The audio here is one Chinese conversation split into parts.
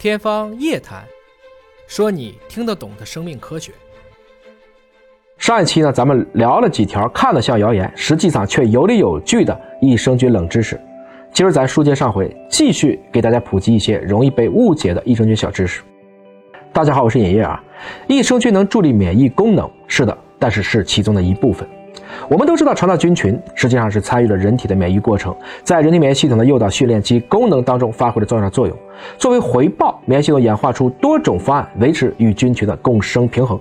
天方夜谭，说你听得懂的生命科学。上一期呢，咱们聊了几条看了像谣言，实际上却有理有据的益生菌冷知识。今儿咱书接上回，继续给大家普及一些容易被误解的益生菌小知识。大家好，我是尹烨啊。益生菌能助力免疫功能，是的，但是是其中的一部分。我们都知道，肠道菌群实际上是参与了人体的免疫过程，在人体免疫系统的诱导、训练及功能当中发挥了重要的作用。作为回报，免疫系统演化出多种方案，维持与菌群的共生平衡。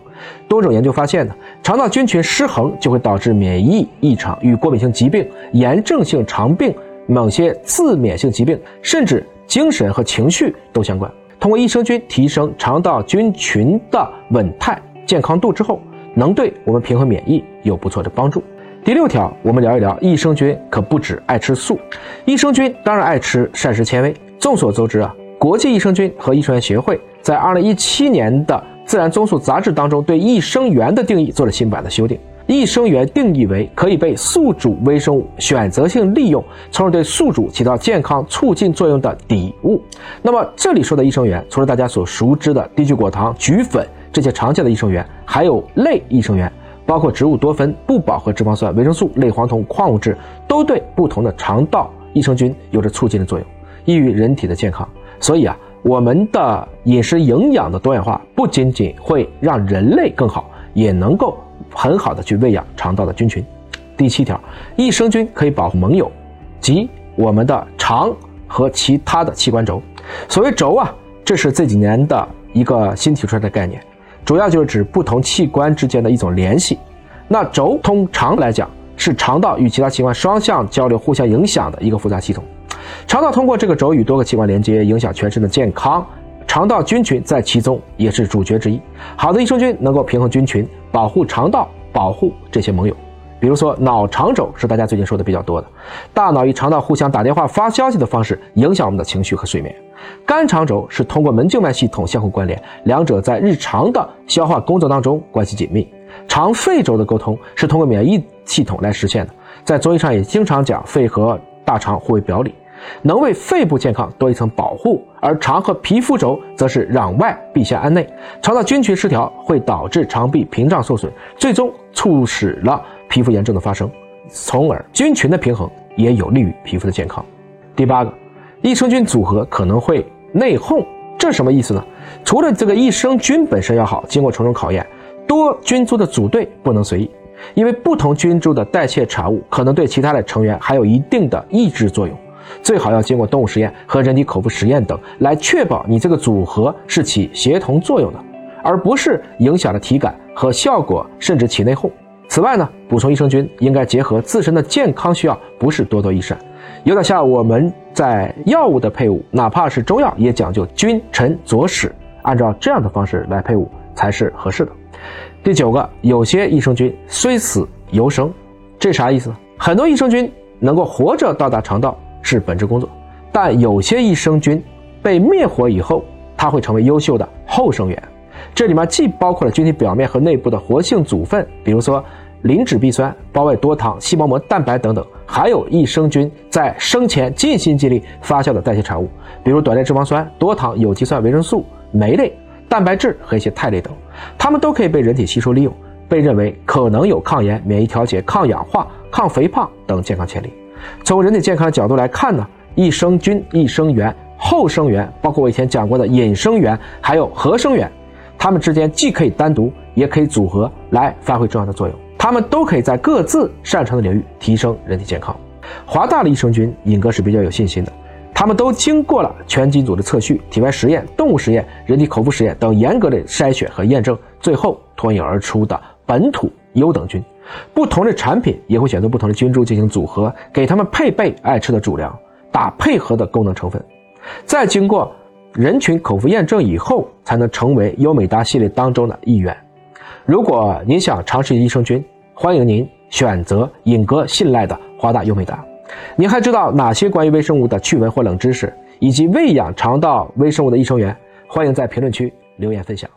多种研究发现呢，肠道菌群失衡就会导致免疫异常，与过敏性疾病、炎症性肠病、某些自免性疾病，甚至精神和情绪都相关。通过益生菌提升肠道菌群的稳态、健康度之后。能对我们平衡免疫有不错的帮助。第六条，我们聊一聊益生菌可不止爱吃素，益生菌当然爱吃膳食纤维。众所周知啊，国际益生菌和益生元协会在二零一七年的《自然综述》杂志当中对益生元的定义做了新版的修订。益生元定义为可以被宿主微生物选择性利用，从而对宿主起到健康促进作用的底物。那么这里说的益生元，除了大家所熟知的低聚果糖、菊粉。这些常见的益生元，还有类益生元，包括植物多酚、不饱和脂肪酸、维生素、类黄酮、矿物质，都对不同的肠道益生菌有着促进的作用，益于人体的健康。所以啊，我们的饮食营养的多样化，不仅仅会让人类更好，也能够很好的去喂养肠道的菌群。第七条，益生菌可以保护盟友，即我们的肠和其他的器官轴。所谓轴啊，这是这几年的一个新提出来的概念。主要就是指不同器官之间的一种联系。那轴通常来讲是肠道与其他器官双向交流、互相影响的一个复杂系统。肠道通过这个轴与多个器官连接，影响全身的健康。肠道菌群在其中也是主角之一。好的益生菌能够平衡菌群，保护肠道，保护这些盟友。比如说，脑肠轴是大家最近说的比较多的，大脑与肠道互相打电话、发消息的方式，影响我们的情绪和睡眠。肝肠轴是通过门静脉系统相互关联，两者在日常的消化工作当中关系紧密。肠肺轴的沟通是通过免疫系统来实现的，在中医上也经常讲肺和大肠互为表里，能为肺部健康多一层保护。而肠和皮肤轴则是攘外必先安内，肠道菌群失调会导致肠壁屏障受损，最终促使了。皮肤炎症的发生，从而菌群的平衡也有利于皮肤的健康。第八个，益生菌组合可能会内讧，这什么意思呢？除了这个益生菌本身要好，经过重重考验，多菌株的组队不能随意，因为不同菌株的代谢产物可能对其他的成员还有一定的抑制作用，最好要经过动物实验和人体口服实验等来确保你这个组合是起协同作用的，而不是影响了体感和效果，甚至起内讧。此外呢，补充益生菌应该结合自身的健康需要，不是多多益善，有点像我们在药物的配伍，哪怕是中药也讲究君臣佐使，按照这样的方式来配伍才是合适的。第九个，有些益生菌虽死犹生，这啥意思？很多益生菌能够活着到达肠道是本职工作，但有些益生菌被灭活以后，它会成为优秀的后生元。这里面既包括了菌体表面和内部的活性组分，比如说磷脂壁酸、胞外多糖、细胞膜蛋白等等，还有益生菌在生前尽心尽力发酵的代谢产物，比如短链脂肪酸、多糖、有机酸、维生素、酶类、蛋白质和一些肽类等，它们都可以被人体吸收利用，被认为可能有抗炎、免疫调节、抗氧化、抗肥胖等健康潜力。从人体健康的角度来看呢，益生菌、益生元、后生元，包括我以前讲过的引生元，还有合生元。它们之间既可以单独，也可以组合来发挥重要的作用。它们都可以在各自擅长的领域提升人体健康。华大的益生菌，尹哥是比较有信心的。它们都经过了全基因组的测序、体外实验、动物实验、人体口服实验等严格的筛选和验证，最后脱颖而出的本土优等菌。不同的产品也会选择不同的菌株进行组合，给它们配备爱吃的主粮，打配合的功能成分，再经过。人群口服验证以后，才能成为优美达系列当中的一员。如果您想尝试益生菌，欢迎您选择尹哥信赖的华大优美达。您还知道哪些关于微生物的趣闻或冷知识，以及喂养肠道微生物的益生元？欢迎在评论区留言分享。